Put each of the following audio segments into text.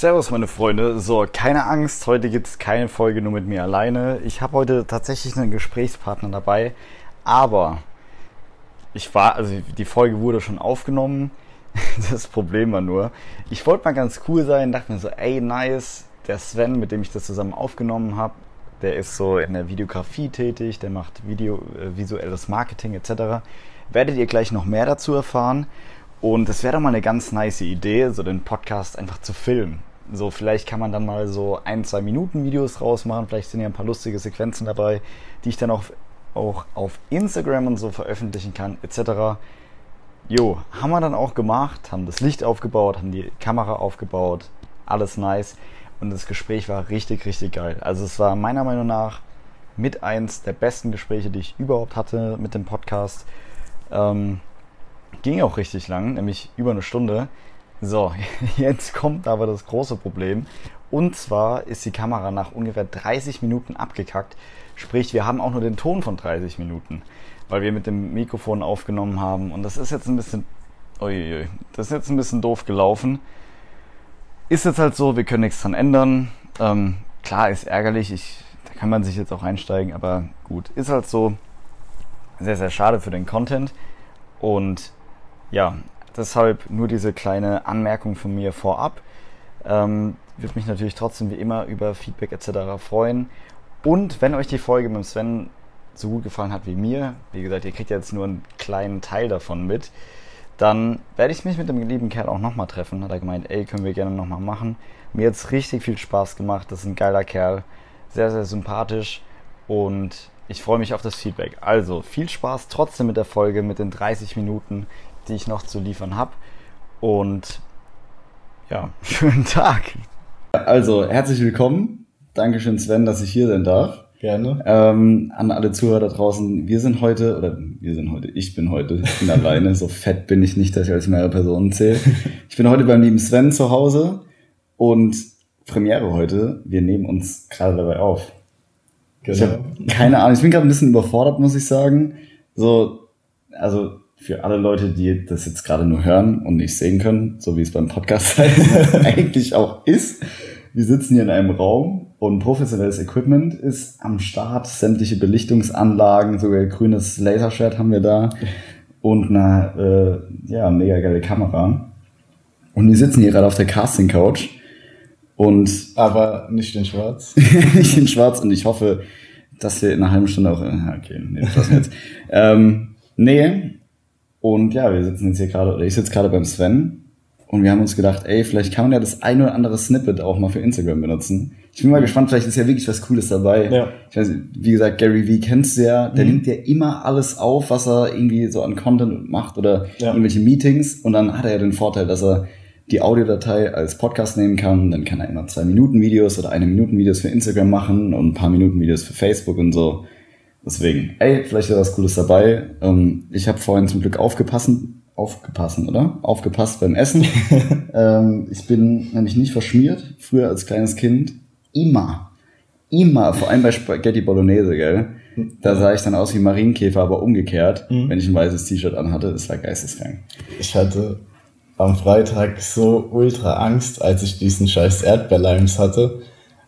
Servus meine Freunde. So, keine Angst, heute gibt es keine Folge nur mit mir alleine. Ich habe heute tatsächlich einen Gesprächspartner dabei, aber ich war, also die Folge wurde schon aufgenommen. Das Problem war nur, ich wollte mal ganz cool sein, dachte mir so, ey, nice, der Sven, mit dem ich das zusammen aufgenommen habe, der ist so in der Videografie tätig, der macht Video, äh, visuelles Marketing etc. Werdet ihr gleich noch mehr dazu erfahren. Und es wäre doch mal eine ganz nice Idee, so den Podcast einfach zu filmen. So, vielleicht kann man dann mal so ein, zwei Minuten Videos rausmachen. Vielleicht sind ja ein paar lustige Sequenzen dabei, die ich dann auch, auch auf Instagram und so veröffentlichen kann, etc. Jo, haben wir dann auch gemacht, haben das Licht aufgebaut, haben die Kamera aufgebaut, alles nice. Und das Gespräch war richtig, richtig geil. Also es war meiner Meinung nach mit eins der besten Gespräche, die ich überhaupt hatte mit dem Podcast. Ähm, Ging auch richtig lang, nämlich über eine Stunde. So, jetzt kommt aber das große Problem. Und zwar ist die Kamera nach ungefähr 30 Minuten abgekackt. Sprich, wir haben auch nur den Ton von 30 Minuten, weil wir mit dem Mikrofon aufgenommen haben. Und das ist jetzt ein bisschen, uiuiui, das ist jetzt ein bisschen doof gelaufen. Ist jetzt halt so, wir können nichts dran ändern. Ähm, klar, ist ärgerlich, ich, da kann man sich jetzt auch einsteigen, aber gut, ist halt so. Sehr, sehr schade für den Content. Und ja, deshalb nur diese kleine Anmerkung von mir vorab. Ähm, würde mich natürlich trotzdem wie immer über Feedback etc. freuen. Und wenn euch die Folge mit Sven so gut gefallen hat wie mir, wie gesagt, ihr kriegt jetzt nur einen kleinen Teil davon mit, dann werde ich mich mit dem lieben Kerl auch nochmal treffen. Hat er gemeint, ey, können wir gerne nochmal machen. Mir hat es richtig viel Spaß gemacht. Das ist ein geiler Kerl. Sehr, sehr sympathisch. Und ich freue mich auf das Feedback. Also viel Spaß trotzdem mit der Folge, mit den 30 Minuten die ich noch zu liefern habe. Und ja, schönen Tag. Also, herzlich willkommen. Dankeschön, Sven, dass ich hier sein darf. Gerne. Ähm, an alle Zuhörer da draußen. Wir sind heute, oder wir sind heute, ich bin heute, ich bin alleine. So fett bin ich nicht, dass ich als mehrere Personen zähle. Ich bin heute beim lieben Sven zu Hause und Premiere heute. Wir nehmen uns gerade dabei auf. Genau. Ich habe keine Ahnung. Ich bin gerade ein bisschen überfordert, muss ich sagen. So, also für alle Leute, die das jetzt gerade nur hören und nicht sehen können, so wie es beim Podcast eigentlich auch ist. Wir sitzen hier in einem Raum und professionelles Equipment ist am Start. Sämtliche Belichtungsanlagen, sogar grünes Lasershirt haben wir da und eine äh, ja, mega geile Kamera. Und wir sitzen hier gerade auf der Casting Couch und aber nicht in Schwarz. nicht in Schwarz und ich hoffe, dass wir in einer halben Stunde auch. Äh, okay, nee, das lassen wir jetzt. ähm, nee, und ja, wir sitzen jetzt hier gerade, oder ich sitze gerade beim Sven und wir haben uns gedacht, ey, vielleicht kann man ja das ein oder andere Snippet auch mal für Instagram benutzen. Ich bin mal gespannt, vielleicht ist ja wirklich was Cooles dabei. Ja. Ich weiß, wie gesagt, Gary Vee kennst du ja, der mhm. nimmt ja immer alles auf, was er irgendwie so an Content macht oder ja. irgendwelche Meetings und dann hat er ja den Vorteil, dass er die Audiodatei als Podcast nehmen kann, dann kann er immer zwei Minuten Videos oder eine Minuten Videos für Instagram machen und ein paar Minuten Videos für Facebook und so. Deswegen, ey, vielleicht ist was Cooles dabei. Ähm, ich habe vorhin zum Glück aufgepassen, aufgepassen, oder? Aufgepasst beim Essen. ähm, ich bin nämlich nicht verschmiert. Früher als kleines Kind immer, immer, vor allem bei Spaghetti Bolognese, gell? Da sah ich dann aus wie Marienkäfer, aber umgekehrt, mhm. wenn ich ein weißes T-Shirt anhatte. Das war geisteskrank. Ich hatte am Freitag so ultra Angst, als ich diesen scheiß Erdbeerleims hatte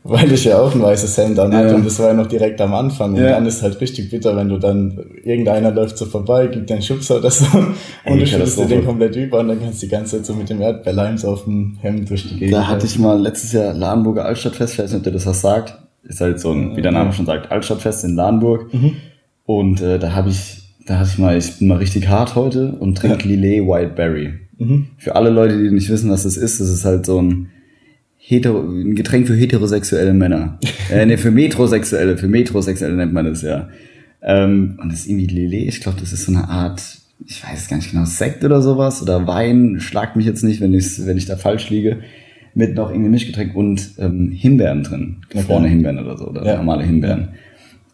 weil ich ja auch ein weißes Hemd an hatte ja. und das war ja noch direkt am Anfang. Und ja. dann ist halt richtig bitter, wenn du dann, irgendeiner läuft so vorbei, gibt einen Schubser oder so und du schüttelst dir den komplett über und dann kannst du die ganze Zeit so mit dem Erdbeerleim so auf dem Hemd durch die Gegend. Da hatte ich mal letztes Jahr Ladenburger Altstadtfest, ich weiß nicht, ob dir das was sagt. Ist halt so ein, wie der Name schon sagt, Altstadtfest in Ladenburg. Mhm. Und äh, da habe ich, da hatte ich mal, ich bin mal richtig hart heute und trinke ja. Lillet White Berry. Mhm. Für alle Leute, die nicht wissen, was das ist, das ist halt so ein hetero, ein Getränk für heterosexuelle Männer. äh, ne, für Metrosexuelle, für Metrosexuelle nennt man das ja. Ähm, und das ist irgendwie Lillet, ich glaube, das ist so eine Art, ich weiß gar nicht genau, Sekt oder sowas oder Wein, schlagt mich jetzt nicht, wenn ich, wenn ich da falsch liege, mit noch irgendwie Mischgetränk und ähm, Himbeeren drin, gefrorene okay. Himbeeren oder so, oder ja. normale Himbeeren.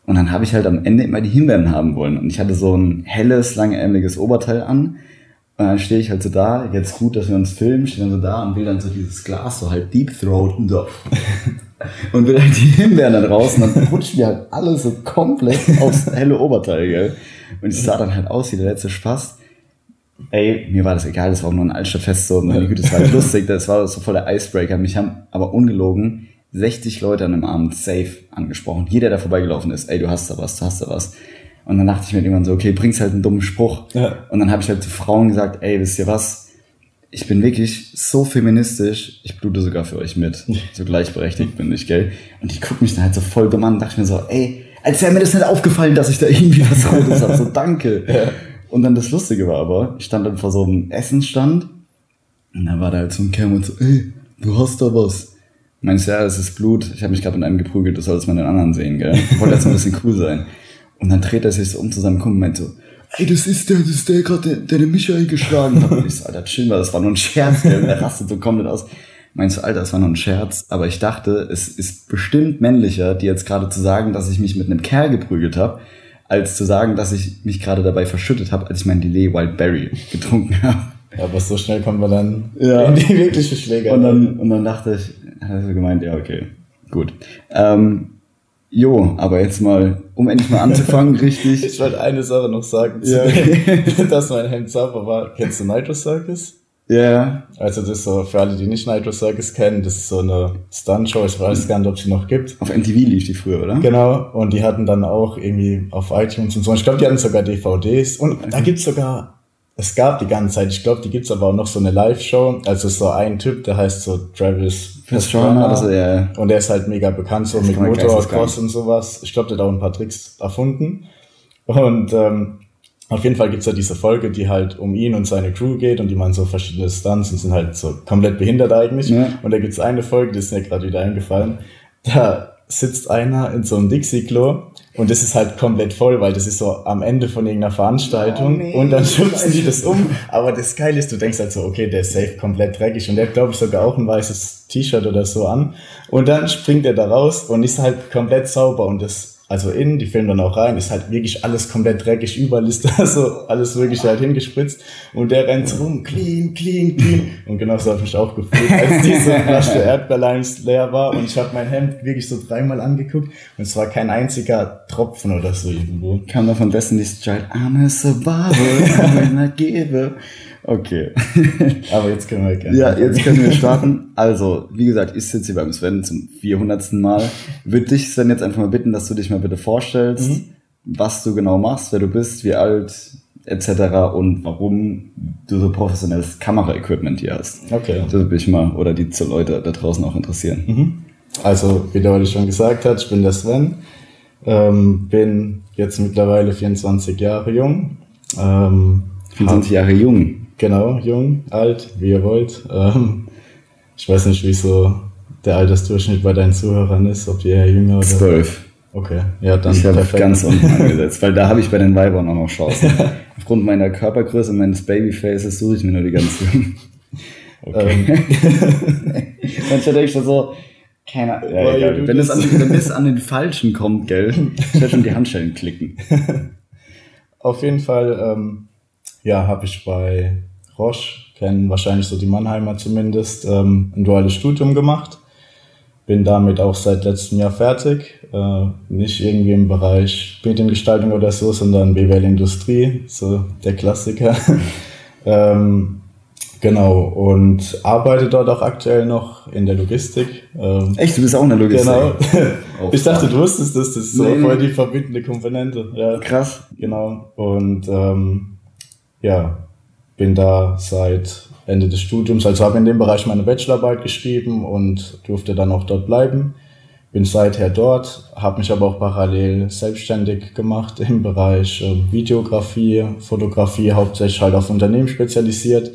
Und dann habe ich halt am Ende immer die Himbeeren haben wollen. Und ich hatte so ein helles, langärmeliges Oberteil an und dann stehe ich halt so da, jetzt gut, dass wir uns filmen, stehe dann so da und will dann so dieses Glas so halt Deep Throat und so. und will halt die Himbeeren dann raus und dann rutscht mir halt alles so komplett aufs helle Oberteil, gell. Und ich sah dann halt aus wie der letzte Spaß. ey, mir war das egal, das war auch nur ein Altstadtfest so, meine Güte, das war halt lustig, das war so voll der Icebreaker. Mich haben aber ungelogen 60 Leute an einem Abend safe angesprochen. Jeder, der vorbeigelaufen ist, ey, du hast da was, du hast da was. Und dann dachte ich mir irgendwann so, okay, bringst halt einen dummen Spruch. Ja. Und dann habe ich halt zu Frauen gesagt, ey, wisst ihr was? Ich bin wirklich so feministisch, ich blute sogar für euch mit. So gleichberechtigt bin ich, gell? Und die guckt mich dann halt so voll dumm an und dachte mir so, ey, als wäre mir das nicht aufgefallen, dass ich da irgendwie was Rotes habe. So, danke. Ja. Und dann das Lustige war aber, ich stand dann vor so einem Essensstand und dann war da halt so ein Kerl und so, ey, du hast da was. Meinst du, ja, das ist Blut. Ich habe mich gerade mit einem geprügelt, das soll es mal den anderen sehen, gell? Ich wollte jetzt ein bisschen cool sein. Und dann dreht er sich so um zu seinem Kumpel und meint so, ey, das ist der, das ist der gerade, der, der den Michael geschlagen hat. Und ich so, Alter, chill mal, das war nur ein Scherz, gell? Er rastet so komplett aus. Meinst du, Alter, das war nur ein Scherz, aber ich dachte, es ist bestimmt männlicher, dir jetzt gerade zu sagen, dass ich mich mit einem Kerl geprügelt habe, als zu sagen, dass ich mich gerade dabei verschüttet habe, als ich mein Delay Wildberry getrunken habe. Ja, aber so schnell kommen wir dann ja. in die wirkliche Schlägerei. Und dann, und dann dachte ich, hat er so gemeint, ja, okay, gut. Ähm, jo, aber jetzt mal, um endlich mal anzufangen, richtig. Ich wollte eine Sache noch sagen, ja. dass mein Hemd sauber war. Kennst du Nitro Circus? Ja. Yeah. Also das ist so, für alle, die nicht Nitro Circus kennen, das ist so eine Stunt-Show, ich weiß gar nicht, ob sie noch gibt. Auf MTV lief die früher, oder? Genau, und die hatten dann auch irgendwie auf iTunes und so. Ich glaube, die hatten sogar DVDs und da gibt's sogar es gab die ganze Zeit, ich glaube, die gibt's aber auch noch so eine Live-Show. Also so ein Typ, der heißt so Travis Pastrana. Also, ja. Und der ist halt mega bekannt, so das mit Motorcross und sowas. Ich glaube, der hat auch ein paar Tricks erfunden. Und ähm, auf jeden Fall gibt's ja diese Folge, die halt um ihn und seine Crew geht und die machen so verschiedene Stunts und sind halt so komplett behindert eigentlich. Ja. Und da gibt's eine Folge, die ist mir gerade wieder eingefallen. Da sitzt einer in so einem Dixie-Klo und das ist halt komplett voll, weil das ist so am Ende von irgendeiner Veranstaltung oh, nee. und dann schubsen die das um. Aber das Geile ist, du denkst halt so, okay, der ist safe komplett dreckig und der hat, glaube ich, sogar auch ein weißes T-Shirt oder so an. Und dann springt er da raus und ist halt komplett sauber und das also innen, die filmen dann auch rein, ist halt wirklich alles komplett dreckig, überall ist da so alles wirklich halt hingespritzt und der rennt rum, clean, clean, clean und genau so habe ich mich auch gefühlt, als diese Flasche Erdbeerlimes leer war und ich habe mein Hemd wirklich so dreimal angeguckt und es war kein einziger Tropfen oder so irgendwo. Kam da von dessen nicht Child, I'm a survivor, I'm a giver. Okay. Aber jetzt können wir gerne. Ja, jetzt können wir starten. Also, wie gesagt, ich sitze hier beim Sven zum 400. Mal. Würde dich, Sven, jetzt einfach mal bitten, dass du dich mal bitte vorstellst, mhm. was du genau machst, wer du bist, wie alt, etc. und warum du so professionelles Kameraequipment hier hast. Okay. Das würde mich mal, oder die Leute da draußen auch interessieren. Mhm. Also, wie der heute schon gesagt hat, ich bin der Sven, ähm, bin jetzt mittlerweile 24 Jahre jung. Ähm, 24 Jahre jung. Genau, jung, alt, wie ihr wollt. Ähm, ich weiß nicht, wie so der Altersdurchschnitt bei deinen Zuhörern ist, ob die eher jünger oder. Zwölf. Okay, ja, dann. Ich habe ganz unten angesetzt, weil da habe ich bei den Weibern auch noch Chancen. Aufgrund meiner Körpergröße und meines Babyfaces suche ich mir nur die ganz jungen. Okay. Ähm. Manchmal denke ich so, keine Ahnung. Ja, ja, wenn, es an, wenn es an den Falschen kommt, gell, ich werde schon die Handschellen klicken. Auf jeden Fall, ähm, ja, habe ich bei Roche, kennen wahrscheinlich so die Mannheimer zumindest, ähm, ein duales Studium gemacht. Bin damit auch seit letztem Jahr fertig. Äh, nicht irgendwie im Bereich Mediengestaltung oder so, sondern BWL Industrie, so der Klassiker. ähm, genau, und arbeite dort auch aktuell noch in der Logistik. Ähm, Echt, du bist auch in der Logistik? Genau. ich dachte, du wusstest das, das ist so nee. voll die verbindende Komponente. Ja. Krass. Genau. Und ähm, ja, bin da seit Ende des Studiums, also habe in dem Bereich meine Bachelorarbeit geschrieben und durfte dann auch dort bleiben. Bin seither dort, habe mich aber auch parallel selbstständig gemacht im Bereich äh, Videografie, Fotografie, hauptsächlich halt auf Unternehmen spezialisiert,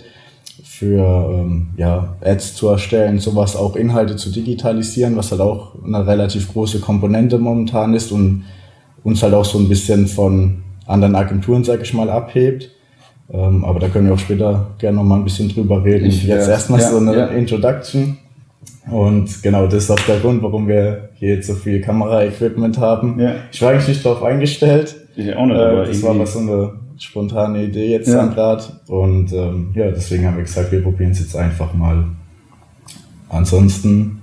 für ähm, ja, Ads zu erstellen, sowas auch Inhalte zu digitalisieren, was halt auch eine relativ große Komponente momentan ist und uns halt auch so ein bisschen von anderen Agenturen, sag ich mal, abhebt. Ähm, aber da können wir auch später gerne noch mal ein bisschen drüber reden. Ich, jetzt ja, erstmal ja, so eine ja. Introduction. Und genau, das ist auch der Grund, warum wir hier jetzt so viel Kameraequipment haben. Ich war eigentlich nicht darauf eingestellt. Ich auch nicht, äh, Das war aber so eine spontane Idee jetzt ja. dann gerade. Und ähm, ja, deswegen haben wir gesagt, wir probieren es jetzt einfach mal. Ansonsten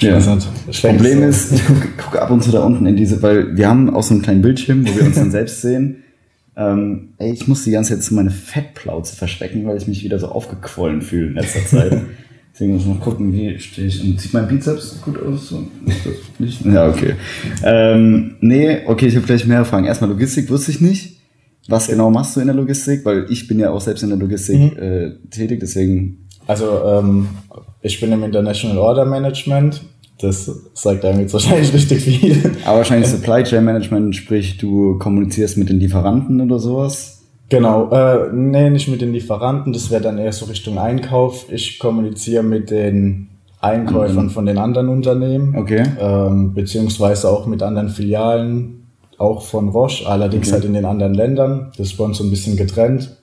ja. Das Problem ist, ich gucke guck ab und zu da unten in diese, weil wir haben auch so einen kleinen Bildschirm, wo wir uns dann selbst sehen. Ähm, ey, ich muss die ganze Zeit meine Fettplauze verstecken, weil ich mich wieder so aufgequollen fühle in letzter Zeit. Deswegen muss ich noch gucken, wie stehe ich. Und sieht mein Bizeps gut aus? Ja, okay. Ähm, nee, okay, ich habe gleich mehr Fragen. Erstmal Logistik wusste ich nicht. Was genau machst du in der Logistik? Weil ich bin ja auch selbst in der Logistik mhm. äh, tätig, deswegen. Also ähm, ich bin im International Order Management. Das sagt einem jetzt wahrscheinlich richtig viel. Aber wahrscheinlich Supply Chain Management, sprich du kommunizierst mit den Lieferanten oder sowas? Genau, äh, nee, nicht mit den Lieferanten, das wäre dann eher so Richtung Einkauf. Ich kommuniziere mit den Einkäufern von den anderen Unternehmen, okay. ähm, beziehungsweise auch mit anderen Filialen, auch von Roche, allerdings okay. halt in den anderen Ländern. Das ist bei uns so ein bisschen getrennt.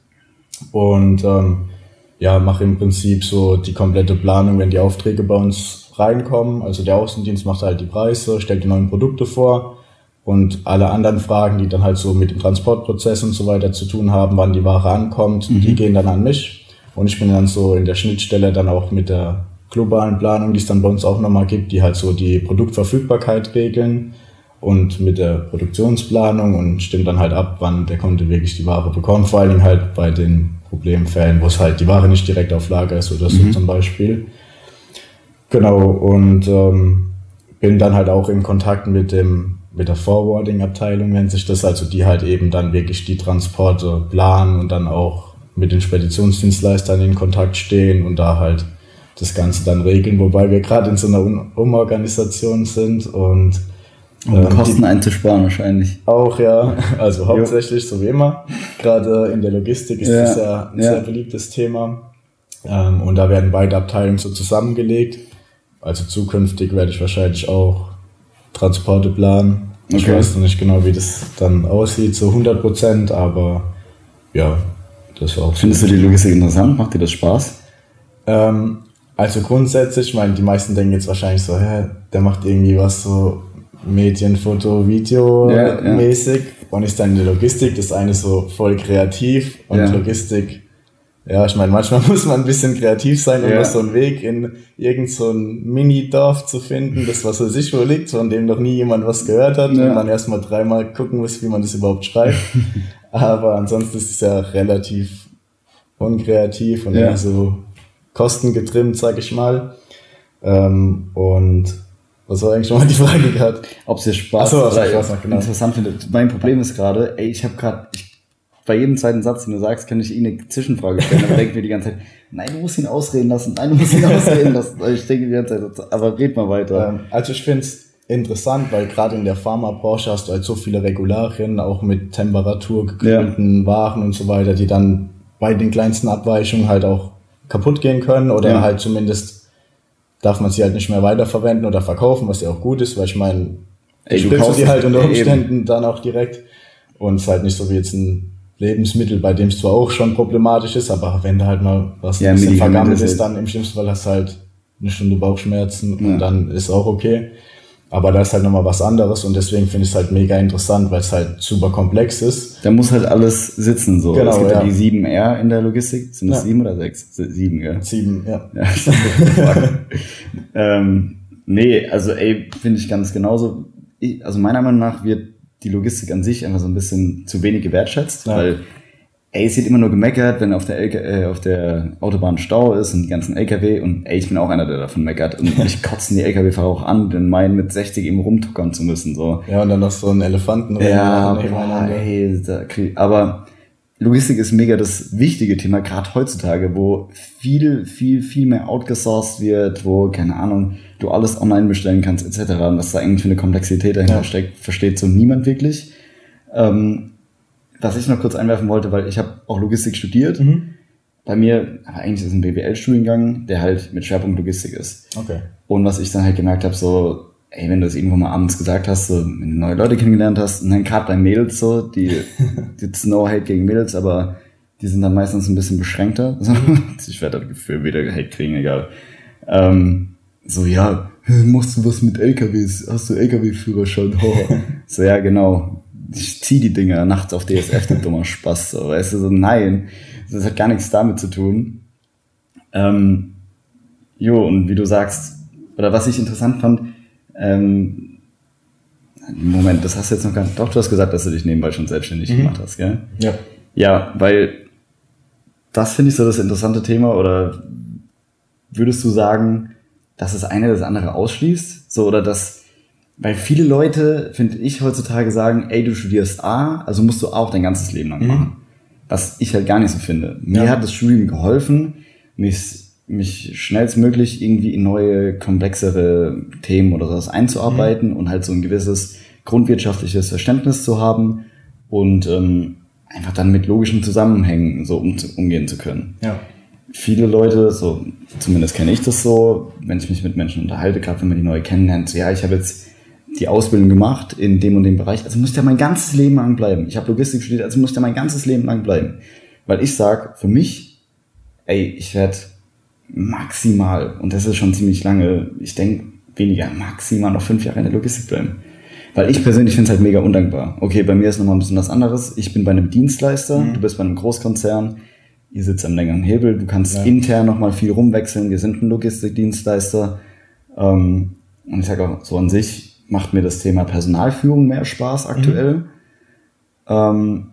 Und ähm, ja, mache im Prinzip so die komplette Planung, wenn die Aufträge bei uns reinkommen. Also der Außendienst macht halt die Preise, stellt die neuen Produkte vor und alle anderen Fragen, die dann halt so mit dem Transportprozess und so weiter zu tun haben, wann die Ware ankommt, mhm. die gehen dann an mich. Und ich bin dann so in der Schnittstelle dann auch mit der globalen Planung, die es dann bei uns auch nochmal gibt, die halt so die Produktverfügbarkeit regeln und mit der Produktionsplanung und stimmt dann halt ab, wann der Kunde wirklich die Ware bekommt. Vor allen Dingen halt bei den Problemfällen, wo es halt die Ware nicht direkt auf Lager ist oder so mhm. zum Beispiel. Genau, und ähm, bin dann halt auch in Kontakt mit dem mit der Forwarding-Abteilung nennt sich das, also die halt eben dann wirklich die Transporte planen und dann auch mit den Speditionsdienstleistern in Kontakt stehen und da halt das Ganze dann regeln, wobei wir gerade in so einer Umorganisation sind und um ähm, Kosten einzusparen wahrscheinlich. Auch ja, also hauptsächlich so wie immer. Gerade in der Logistik ist ja, das ja ein ja. sehr beliebtes Thema. Ähm, und da werden beide Abteilungen so zusammengelegt. Also zukünftig werde ich wahrscheinlich auch Transporte planen. Okay. Ich weiß noch nicht genau, wie das dann aussieht, so 100 Prozent, aber ja, das war auch. Findest so. du die Logistik interessant? Macht dir das Spaß? Ähm, also grundsätzlich, ich meine, die meisten denken jetzt wahrscheinlich so, hä, der macht irgendwie was so Medien, Foto, Video ja, mäßig ja. und ist dann in der Logistik. Das eine so voll kreativ und ja. Logistik ja, ich meine, manchmal muss man ein bisschen kreativ sein, um ja. so einen Weg in irgendein so Mini-Dorf zu finden, das was für sich wo liegt, von dem noch nie jemand was gehört hat und man erstmal dreimal gucken muss, wie man das überhaupt schreibt. Aber ansonsten ist es ja relativ unkreativ und ja. so kostengetrimmt, sag ich mal. Ähm, und was war eigentlich nochmal die Frage gehabt? Ob es dir Spaß, so, also Spaß genau. interessant findet. Mein Problem ist gerade, ey, ich habe gerade, bei jedem zweiten Satz, den du sagst, kann ich Ihnen eine Zwischenfrage stellen, aber denke mir die ganze Zeit, nein, du musst ihn ausreden lassen, nein, du musst ihn ausreden lassen. Ich denke die ganze Zeit, aber red mal weiter. Ähm, also ich finde es interessant, weil gerade in der Pharmabranche hast du halt so viele Regularien, auch mit temperaturgekühlten ja. Waren und so weiter, die dann bei den kleinsten Abweichungen halt auch kaputt gehen können oder ja. halt zumindest darf man sie halt nicht mehr weiterverwenden oder verkaufen, was ja auch gut ist, weil ich meine, ich du kaufst die halt unter Umständen eben. dann auch direkt und es ist halt nicht so wie jetzt ein Lebensmittel, bei dem es zwar auch schon problematisch ist, aber wenn da halt mal was ja, ein bisschen vergammelt ist, dann im schlimmsten Fall hast du halt eine Stunde Bauchschmerzen ja. und dann ist auch okay. Aber da ist halt nochmal was anderes und deswegen finde ich es halt mega interessant, weil es halt super komplex ist. Da muss halt alles sitzen so. Genau, es gibt ja, die 7R in der Logistik. Sind das ja. sieben oder sechs? Sieben, ja. Sieben, ja. ja ähm, nee, also ey, finde ich ganz genauso. Ich, also meiner Meinung nach wird die Logistik an sich einfach so ein bisschen zu wenig gewertschätzt, ja. weil ey, es wird immer nur gemeckert, wenn auf der, LK, äh, auf der Autobahn Stau ist und die ganzen LKW und ey, ich bin auch einer, der davon meckert und ich kotzen die LKW-Fahrer auch an, den meinen mit 60 eben rumtuckern zu müssen, so. Ja, und dann noch so einen Elefanten. Ja, boah, ey, da krieg, aber Logistik ist mega das wichtige Thema, gerade heutzutage, wo viel, viel, viel mehr outgesourced wird, wo, keine Ahnung, du alles online bestellen kannst, etc. Und was da eigentlich für eine Komplexität dahinter ja. steckt, versteht so niemand wirklich. Ähm, was ich noch kurz einwerfen wollte, weil ich habe auch Logistik studiert. Mhm. Bei mir, aber eigentlich ist es ein BWL-Studiengang, der halt mit Schwerpunkt Logistik ist. Okay. Und was ich dann halt gemerkt habe, so, ey, wenn du es irgendwo mal abends gesagt hast, so, wenn du neue Leute kennengelernt hast, und dann gerade bei Mädels so, die, jetzt no hate gegen Mädels, aber die sind dann meistens ein bisschen beschränkter. ich werde das Gefühl wieder Hate kriegen, egal. Ähm, so, ja, machst du was mit LKWs? Hast du LKW-Führerschein? so, ja, genau. Ich zieh die Dinger nachts auf DSF, du dummer Spaß. So, weißt du, so, nein. Das hat gar nichts damit zu tun. Ähm, jo, und wie du sagst, oder was ich interessant fand, ähm, Moment, das hast du jetzt noch gar nicht. Doch, du hast gesagt, dass du dich nebenbei schon selbstständig mhm. gemacht hast, gell? Ja. Ja, weil das finde ich so das interessante Thema oder würdest du sagen, dass das eine das andere ausschließt? So, oder dass, weil viele Leute, finde ich, heutzutage sagen, ey, du studierst A, also musst du auch dein ganzes Leben lang mhm. machen. Was ich halt gar nicht so finde. Mir ja. hat das Studium geholfen, mich, mich schnellstmöglich irgendwie in neue, komplexere Themen oder sowas einzuarbeiten mhm. und halt so ein gewisses grundwirtschaftliches Verständnis zu haben und ähm, einfach dann mit logischen Zusammenhängen so um, umgehen zu können. Ja. Viele Leute, so zumindest kenne ich das so, wenn ich mich mit Menschen unterhalte, gerade wenn man die neu kennenlernt, so, ja, ich habe jetzt die Ausbildung gemacht in dem und dem Bereich, also muss ich ja mein ganzes Leben lang bleiben. Ich habe Logistik studiert, also muss ich ja mein ganzes Leben lang bleiben. Weil ich sag, für mich, ey, ich werde maximal, und das ist schon ziemlich lange, ich denke weniger, maximal noch fünf Jahre in der Logistik bleiben. Weil ich persönlich finde es halt mega undankbar. Okay, bei mir ist nochmal ein bisschen was anderes. Ich bin bei einem Dienstleister, mhm. du bist bei einem Großkonzern, ihr sitzt am längeren Hebel, du kannst ja. intern nochmal viel rumwechseln, wir sind ein Logistikdienstleister. Ähm, und ich sage auch so an sich, macht mir das Thema Personalführung mehr Spaß aktuell. Mhm. Ähm,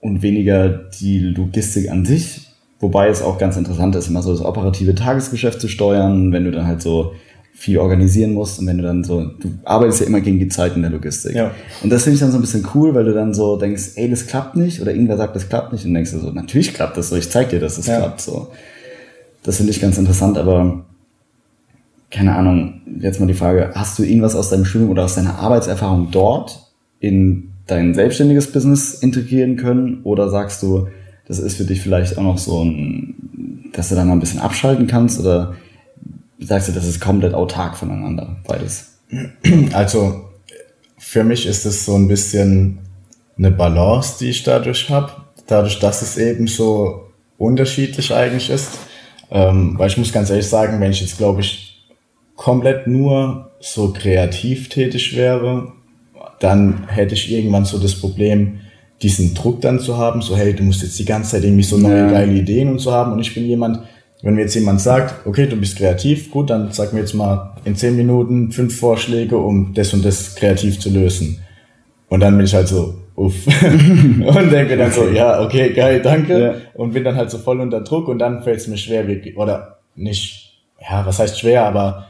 und weniger die Logistik an sich. Wobei es auch ganz interessant ist, immer so das operative Tagesgeschäft zu steuern, wenn du dann halt so viel organisieren musst und wenn du dann so, du arbeitest ja immer gegen die Zeit in der Logistik. Ja. Und das finde ich dann so ein bisschen cool, weil du dann so denkst, ey, das klappt nicht oder irgendwer sagt, das klappt nicht und denkst du so, natürlich klappt das so, ich zeig dir, dass es das ja. klappt, so. Das finde ich ganz interessant, aber keine Ahnung, jetzt mal die Frage, hast du irgendwas aus deinem Studium oder aus deiner Arbeitserfahrung dort in dein selbstständiges Business integrieren können oder sagst du, das ist für dich vielleicht auch noch so ein, dass du da mal ein bisschen abschalten kannst oder sagst du, das ist komplett autark voneinander, beides? Also für mich ist es so ein bisschen eine Balance, die ich dadurch habe, dadurch, dass es eben so unterschiedlich eigentlich ist. Ähm, weil ich muss ganz ehrlich sagen, wenn ich jetzt, glaube ich, komplett nur so kreativ tätig wäre, dann hätte ich irgendwann so das Problem, diesen Druck dann zu haben, so hey, du musst jetzt die ganze Zeit irgendwie so neue ja. geile Ideen und so haben. Und ich bin jemand, wenn mir jetzt jemand sagt, okay, du bist kreativ, gut, dann sag mir jetzt mal in zehn Minuten fünf Vorschläge, um das und das kreativ zu lösen. Und dann bin ich halt so, uff. und denke dann so, ja, okay, geil, danke. Ja. Und bin dann halt so voll unter Druck und dann fällt es mir schwer, oder nicht, ja, was heißt schwer, aber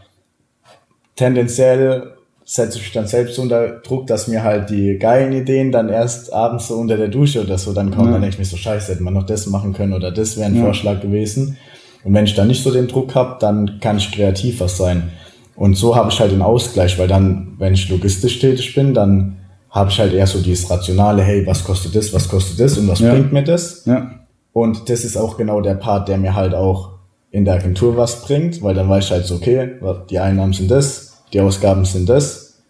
tendenziell setze ich mich dann selbst unter Druck, dass mir halt die geilen Ideen dann erst abends so unter der Dusche oder so dann kommen. Ja. Dann denke ich mir so, scheiße, hätte man noch das machen können oder das wäre ein ja. Vorschlag gewesen. Und wenn ich dann nicht so den Druck habe, dann kann ich kreativer sein. Und so habe ich halt den Ausgleich, weil dann, wenn ich logistisch tätig bin, dann habe ich halt eher so dieses rationale, hey, was kostet das, was kostet das und was ja. bringt mir das? Ja. Und das ist auch genau der Part, der mir halt auch in der Agentur was bringt, weil dann weiß ich halt so, okay, die Einnahmen sind das, die Ausgaben sind das.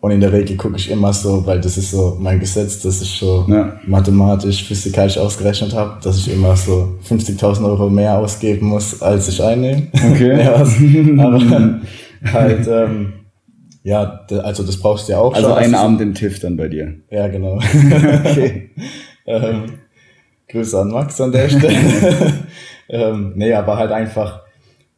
Und in der Regel gucke ich immer so, weil das ist so mein Gesetz, dass ich so ja. mathematisch, physikalisch ausgerechnet habe, dass ich immer so 50.000 Euro mehr ausgeben muss, als ich einnehme. Okay. ja, aber halt, ähm, ja, also das brauchst du ja auch also schon. Also einen Abend im TIFF dann bei dir. Ja, genau. okay. ähm, Grüße an Max an der Stelle. Ähm, nee, aber halt einfach,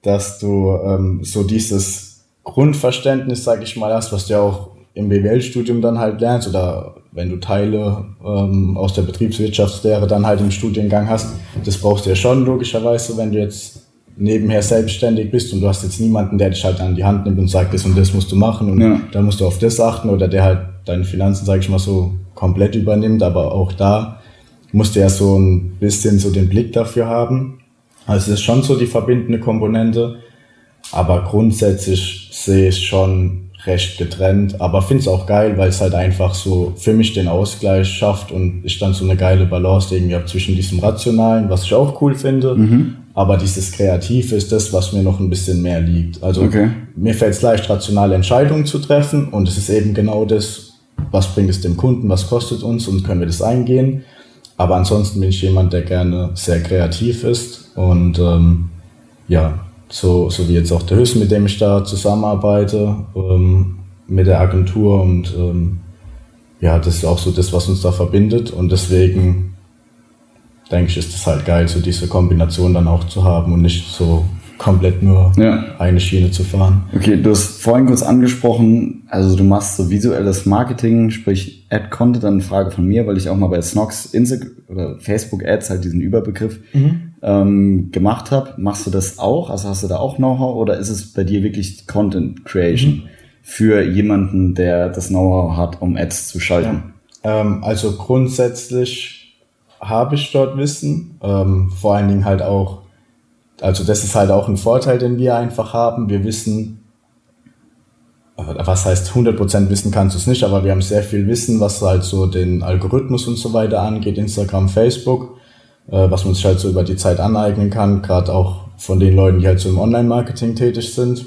dass du ähm, so dieses Grundverständnis, sag ich mal, hast, was du ja auch im BWL-Studium dann halt lernst oder wenn du Teile ähm, aus der Betriebswirtschaftslehre dann halt im Studiengang hast, das brauchst du ja schon logischerweise, wenn du jetzt nebenher selbstständig bist und du hast jetzt niemanden, der dich halt an die Hand nimmt und sagt, das und das musst du machen und ja. da musst du auf das achten oder der halt deine Finanzen, sag ich mal so, komplett übernimmt, aber auch da musst du ja so ein bisschen so den Blick dafür haben. Also es ist schon so die verbindende Komponente, aber grundsätzlich sehe ich schon recht getrennt, aber finde es auch geil, weil es halt einfach so für mich den Ausgleich schafft und ich dann so eine geile Balance irgendwie habe zwischen diesem Rationalen, was ich auch cool finde, mhm. aber dieses Kreative ist das, was mir noch ein bisschen mehr liegt. Also okay. mir fällt es leicht, rationale Entscheidungen zu treffen und es ist eben genau das, was bringt es dem Kunden, was kostet uns und können wir das eingehen. Aber ansonsten bin ich jemand, der gerne sehr kreativ ist und ähm, ja, so, so wie jetzt auch der Hüss, mit dem ich da zusammenarbeite, ähm, mit der Agentur und ähm, ja, das ist auch so das, was uns da verbindet und deswegen denke ich, ist es halt geil, so diese Kombination dann auch zu haben und nicht so komplett nur ja. eine Schiene zu fahren. Okay, du hast vorhin kurz angesprochen, also du machst so visuelles Marketing, sprich Ad-Content, dann eine Frage von mir, weil ich auch mal bei Snox Instagram oder Facebook Ads halt diesen Überbegriff mhm. ähm, gemacht habe. Machst du das auch? Also hast du da auch Know-how oder ist es bei dir wirklich Content Creation mhm. für jemanden, der das Know-how hat, um Ads zu schalten? Ja. Ähm, also grundsätzlich habe ich dort Wissen, ähm, vor allen Dingen halt auch also das ist halt auch ein Vorteil, den wir einfach haben. Wir wissen, was heißt 100% wissen kannst du es nicht, aber wir haben sehr viel Wissen, was halt so den Algorithmus und so weiter angeht, Instagram, Facebook, äh, was man sich halt so über die Zeit aneignen kann, gerade auch von den Leuten, die halt so im Online-Marketing tätig sind.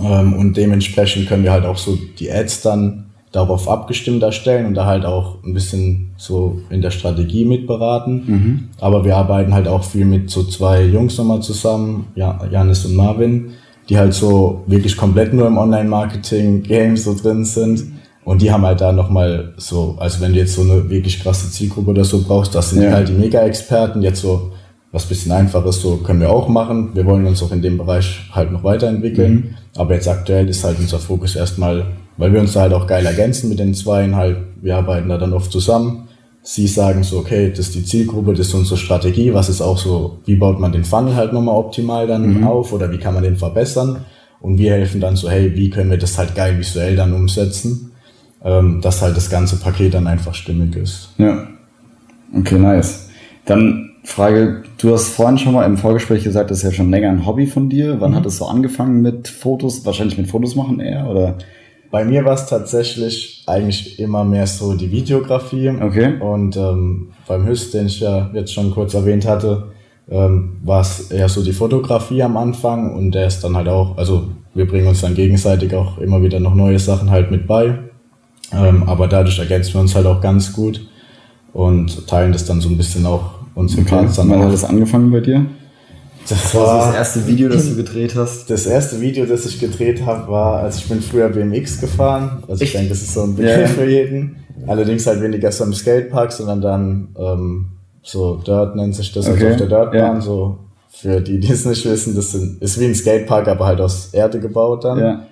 Ähm, und dementsprechend können wir halt auch so die Ads dann darauf abgestimmt erstellen und da halt auch ein bisschen so in der Strategie mitberaten. Mhm. Aber wir arbeiten halt auch viel mit so zwei Jungs nochmal zusammen, ja, Janis und Marvin, die halt so wirklich komplett nur im Online-Marketing-Game so drin sind. Und die haben halt da nochmal so, also wenn du jetzt so eine wirklich krasse Zielgruppe oder so brauchst, das sind ja. halt die Mega-Experten. Jetzt so was bisschen einfaches, so können wir auch machen. Wir wollen uns auch in dem Bereich halt noch weiterentwickeln. Mhm. Aber jetzt aktuell ist halt unser Fokus erstmal weil wir uns da halt auch geil ergänzen mit den Zweien halt. Wir arbeiten da dann oft zusammen. Sie sagen so, okay, das ist die Zielgruppe, das ist unsere Strategie, was ist auch so, wie baut man den Funnel halt nochmal optimal dann mhm. auf oder wie kann man den verbessern? Und wir helfen dann so, hey, wie können wir das halt geil visuell dann umsetzen, ähm, dass halt das ganze Paket dann einfach stimmig ist. Ja. Okay, nice. Dann Frage, du hast vorhin schon mal im Vorgespräch gesagt, das ist ja schon länger ein Hobby von dir. Wann mhm. hat es so angefangen mit Fotos? Wahrscheinlich mit Fotos machen eher, oder? Bei mir war es tatsächlich eigentlich immer mehr so die Videografie. Okay. Und ähm, beim Hüst, den ich ja jetzt schon kurz erwähnt hatte, ähm, war es eher so die Fotografie am Anfang und der ist dann halt auch, also wir bringen uns dann gegenseitig auch immer wieder noch neue Sachen halt mit bei. Ähm, aber dadurch ergänzen wir uns halt auch ganz gut und teilen das dann so ein bisschen auch unsere okay. Parts dann. Wann hat das angefangen bei dir? Das war das erste Video, das du gedreht hast? Das erste Video, das ich gedreht habe, war, als ich bin früher BMX gefahren. Also ich denke, das ist so ein Begriff yeah. für jeden. Allerdings halt weniger so im Skatepark, sondern dann ähm, so Dirt nennt sich das, also okay. also auf der Dirtbahn. Ja. So für die, die es nicht wissen, das sind, ist wie ein Skatepark, aber halt aus Erde gebaut dann. Ja.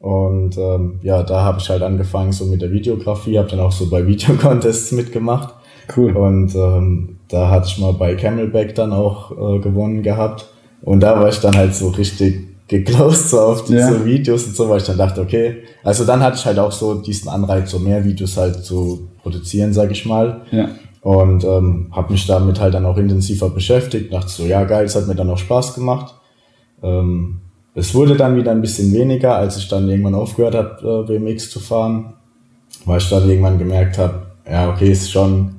Und ähm, ja, da habe ich halt angefangen so mit der Videografie, habe dann auch so bei Videocontests mitgemacht. Cool. Und ähm, da hatte ich mal bei Camelback dann auch äh, gewonnen gehabt. Und da war ich dann halt so richtig geclosed so auf diese ja. Videos und so, weil ich dann dachte, okay, also dann hatte ich halt auch so diesen Anreiz, so mehr Videos halt zu produzieren, sag ich mal. Ja. Und ähm, habe mich damit halt dann auch intensiver beschäftigt, dachte so, ja geil, es hat mir dann auch Spaß gemacht. Ähm, es wurde dann wieder ein bisschen weniger, als ich dann irgendwann aufgehört habe, äh, BMX zu fahren, weil ich dann irgendwann gemerkt habe, ja okay, ist schon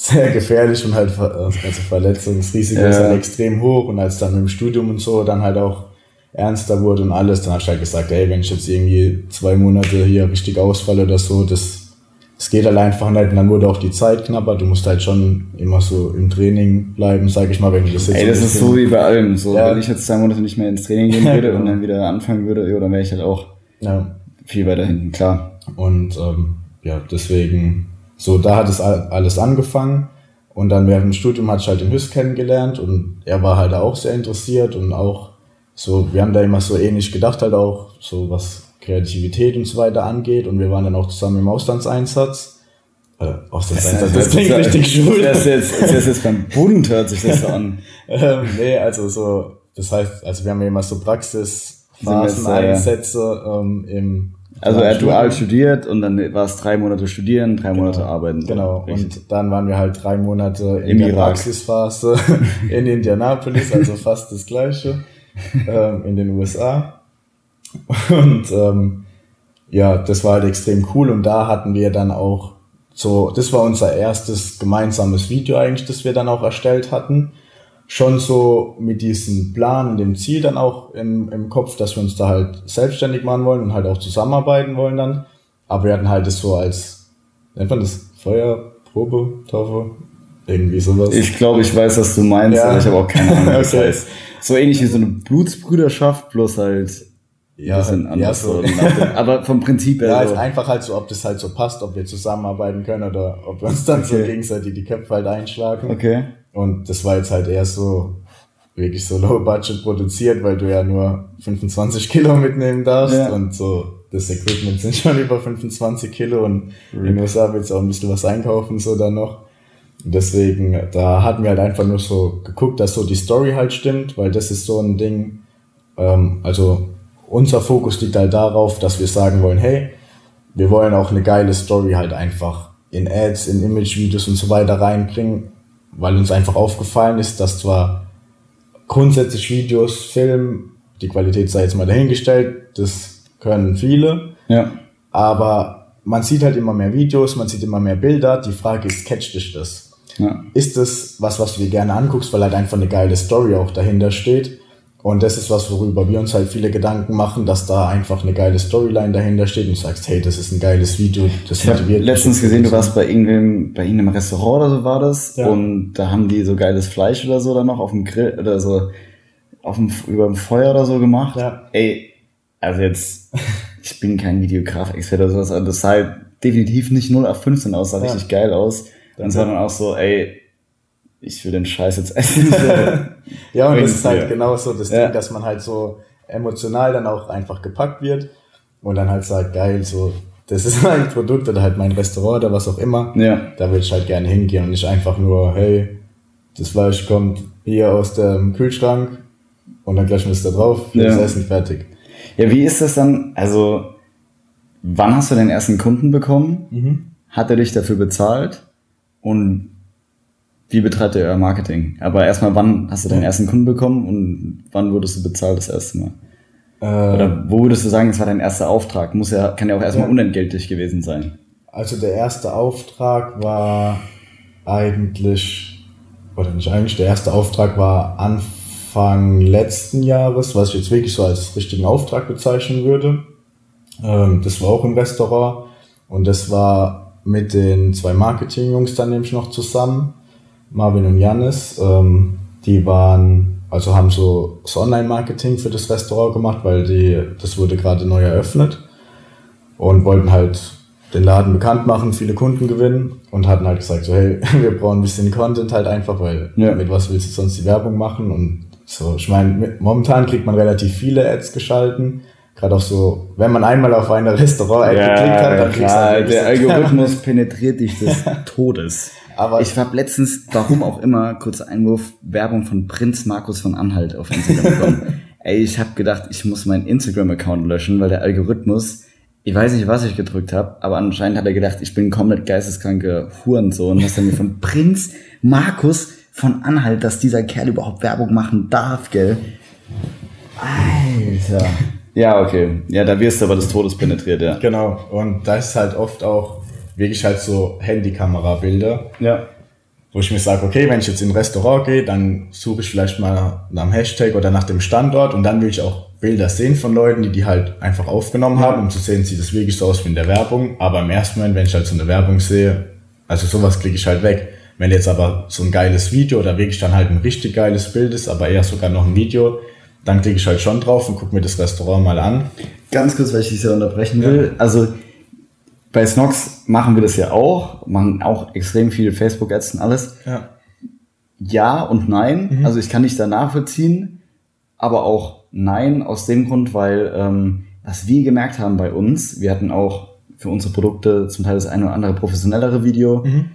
sehr gefährlich und halt also Verletzungsrisiko ja. ist halt extrem hoch und als dann im Studium und so dann halt auch ernster wurde und alles, dann hast du halt gesagt, ey, wenn ich jetzt irgendwie zwei Monate hier richtig ausfalle oder so, das, das geht halt einfach nicht und dann wurde auch die Zeit knapper, du musst halt schon immer so im Training bleiben, sag ich mal, wenn du das jetzt Ey, das ist so wie bei allem, so, ja. wenn ich jetzt zwei Monate nicht mehr ins Training gehen würde und dann wieder anfangen würde, ja, dann wäre ich halt auch ja. viel weiter hinten, klar. Und ähm, ja, deswegen so, da hat es alles angefangen. Und dann während dem Studium hatte ich halt den Hüss kennengelernt und er war halt auch sehr interessiert und auch so, wir haben da immer so ähnlich gedacht, halt auch so was Kreativität und so weiter angeht. Und wir waren dann auch zusammen im Auslandseinsatz. Äh, Auslandseinsatz, das, klingt richtig schwul. Das ist jetzt, das ist jetzt beim Bund hört sich das so an. ähm, nee, also so, das heißt, also wir haben ja immer so Praxisphasen, Einsätze ähm, im also er hat dual studiert und dann war es drei Monate studieren, drei genau. Monate arbeiten. Genau. Richtig. Und dann waren wir halt drei Monate in Im der Irak. Praxisphase in Indianapolis, also fast das gleiche, ähm, in den USA. Und ähm, ja, das war halt extrem cool und da hatten wir dann auch so, das war unser erstes gemeinsames Video eigentlich, das wir dann auch erstellt hatten schon so mit diesem Plan und dem Ziel dann auch im, im Kopf, dass wir uns da halt selbstständig machen wollen und halt auch zusammenarbeiten wollen dann. Aber wir hatten halt das so als, nennt man das Feuerprobe, Taufe, irgendwie sowas. Ich glaube, ich weiß, was du meinst, ja. aber ich habe auch keine Ahnung, was okay. heißt. So ähnlich wie so eine Blutsbrüderschaft, bloß halt ja, ein bisschen anders. Ja, so. aber vom Prinzip her. Ja, so. ist einfach halt so, ob das halt so passt, ob wir zusammenarbeiten können oder ob wir uns dann okay. so gegenseitig die Köpfe halt einschlagen. Okay. Und das war jetzt halt eher so, wirklich so low budget produziert, weil du ja nur 25 Kilo mitnehmen darfst ja. und so das Equipment sind schon über 25 Kilo und mhm. in den USA willst du auch ein bisschen was einkaufen, so dann noch. Deswegen, da hatten wir halt einfach nur so geguckt, dass so die Story halt stimmt, weil das ist so ein Ding, ähm, also unser Fokus liegt halt darauf, dass wir sagen wollen, hey, wir wollen auch eine geile Story halt einfach in Ads, in Image-Videos und so weiter reinbringen, weil uns einfach aufgefallen ist, dass zwar grundsätzlich Videos, Film, die Qualität sei jetzt mal dahingestellt, das können viele. Ja. Aber man sieht halt immer mehr Videos, man sieht immer mehr Bilder. Die Frage ist, catcht dich das? Ja. Ist das was, was du dir gerne anguckst, weil halt einfach eine geile Story auch dahinter steht? Und das ist was, worüber wir uns halt viele Gedanken machen, dass da einfach eine geile Storyline dahinter steht und du sagst, hey, das ist ein geiles Video, das ich motiviert. letztens gesehen, du warst bei irgendeinem, bei irgendeinem Restaurant oder so war das ja. und da haben die so geiles Fleisch oder so dann noch auf dem Grill oder so auf dem, über dem Feuer oder so gemacht. Ja. Ey, also jetzt, ich bin kein Videograf-Experte oder sowas, aber das sah halt definitiv nicht 0 auf 15 aus, sah ja. richtig geil aus. Dann sah dann auch so, ey, ich will den Scheiß jetzt essen. ja, und das ist halt genau so das ja. Ding, dass man halt so emotional dann auch einfach gepackt wird und dann halt sagt, geil, so, das ist mein Produkt oder halt mein Restaurant oder was auch immer. Ja. Da will ich halt gerne hingehen und nicht einfach nur, hey, das Fleisch kommt hier aus dem Kühlschrank und dann gleich ist da drauf, ja. das Essen fertig. Ja, wie ist das dann? Also, wann hast du den ersten Kunden bekommen? Mhm. Hat er dich dafür bezahlt? Und wie betreibt ihr euer Marketing? Aber erstmal, wann hast du deinen ersten Kunden bekommen und wann wurdest du bezahlt das erste Mal? Äh, Oder wo würdest du sagen, es war dein erster Auftrag? Muss ja, kann ja auch erstmal ja. unentgeltlich gewesen sein. Also der erste Auftrag war eigentlich, oder nicht eigentlich, der erste Auftrag war Anfang letzten Jahres, was ich jetzt wirklich so als richtigen Auftrag bezeichnen würde. Ähm, das war auch im Restaurant und das war mit den zwei Marketing-Jungs dann nämlich noch zusammen. Marvin und Janis, ähm, die waren, also haben so das Online-Marketing für das Restaurant gemacht, weil die, das wurde gerade neu eröffnet und wollten halt den Laden bekannt machen, viele Kunden gewinnen und hatten halt gesagt, so hey, wir brauchen ein bisschen Content halt einfach, weil ja. mit was willst du sonst die Werbung machen und so, ich meine, momentan kriegt man relativ viele Ads geschalten, gerade auch so, wenn man einmal auf eine Restaurant-Ad ja, geklickt hat, dann kriegst du halt Der Algorithmus penetriert dich des Todes. Aber ich habe letztens, warum auch immer, kurzer Einwurf, Werbung von Prinz Markus von Anhalt auf Instagram bekommen. Ey, ich habe gedacht, ich muss meinen Instagram-Account löschen, weil der Algorithmus, ich weiß nicht, was ich gedrückt habe, aber anscheinend hat er gedacht, ich bin ein komplett geisteskranke Hurensohn, dass er mir von Prinz Markus von Anhalt, dass dieser Kerl überhaupt Werbung machen darf, gell? Alter. Ja, okay. Ja, da wirst du aber des Todes penetriert, ja. Genau. Und da ist halt oft auch wirklich halt so Handykamera-Bilder. Ja. Wo ich mir sage, okay, wenn ich jetzt in ein Restaurant gehe, dann suche ich vielleicht mal nach dem Hashtag oder nach dem Standort und dann will ich auch Bilder sehen von Leuten, die die halt einfach aufgenommen haben, um zu sehen, sieht das wirklich so aus wie in der Werbung. Aber im ersten Moment, wenn ich halt so eine Werbung sehe, also sowas klicke ich halt weg. Wenn jetzt aber so ein geiles Video oder wirklich dann halt ein richtig geiles Bild ist, aber eher sogar noch ein Video, dann klicke ich halt schon drauf und gucke mir das Restaurant mal an. Ganz kurz, weil ich dich sehr unterbrechen will. Ja. Also bei Snox machen wir das ja auch, machen auch extrem viele Facebook-Ads und alles. Ja. Ja und nein. Mhm. Also ich kann nicht da nachvollziehen, aber auch nein aus dem Grund, weil ähm, was wir gemerkt haben bei uns, wir hatten auch für unsere Produkte zum Teil das eine oder andere professionellere Video. Mhm.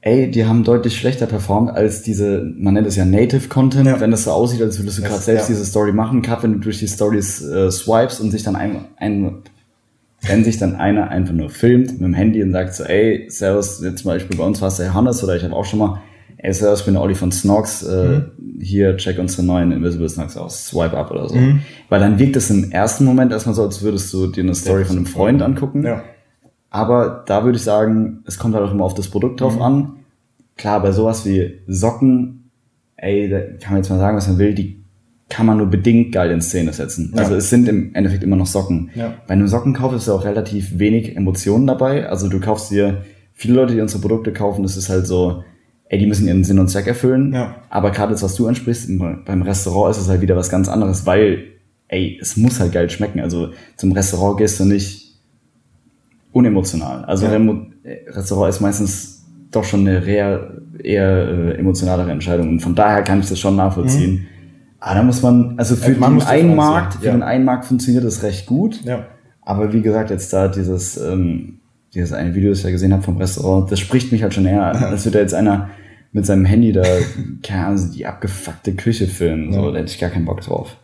Ey, die haben deutlich schlechter performt als diese, man nennt es ja Native Content, ja. wenn das so aussieht, als würdest du gerade selbst ja. diese Story machen. Gerade wenn du durch die Stories äh, swipes und sich dann ein, ein wenn sich dann einer einfach nur filmt mit dem Handy und sagt so, ey, Servus, jetzt zum Beispiel bei uns war es der Hannes oder ich habe auch schon mal, ey, Servus, ich bin der Olli von Snox, äh, mhm. hier, check unsere neuen Invisible Snox aus, swipe up oder so. Mhm. Weil dann wirkt es im ersten Moment erstmal so, als würdest du dir eine Story von einem Freund angucken. Ja. Aber da würde ich sagen, es kommt halt auch immer auf das Produkt drauf mhm. an. Klar, bei sowas wie Socken, ey, da kann man jetzt mal sagen, was man will, die kann man nur bedingt geil in Szene setzen. Ja. Also es sind im Endeffekt immer noch Socken. Ja. Bei einem Sockenkauf ist ja auch relativ wenig Emotionen dabei. Also du kaufst dir, viele Leute, die unsere Produkte kaufen, das ist halt so, ey, die müssen ihren Sinn und Zweck erfüllen. Ja. Aber gerade das, was du ansprichst, beim Restaurant ist es halt wieder was ganz anderes, weil, ey, es muss halt geil schmecken. Also zum Restaurant gehst du nicht unemotional. Also ja. Restaurant ist meistens doch schon eine eher, eher äh, emotionalere Entscheidung. Und von daher kann ich das schon nachvollziehen. Mhm. Aber da muss man, also für man den einen Markt, für ja. den einen Markt funktioniert das recht gut. Ja. Aber wie gesagt, jetzt da dieses, ähm, dieses eine Video, das ich ja gesehen habe vom Restaurant, das spricht mich halt schon eher, als würde jetzt einer mit seinem Handy da, keine Ahnung, die abgefuckte Küche filmen. So, da hätte ich gar keinen Bock drauf.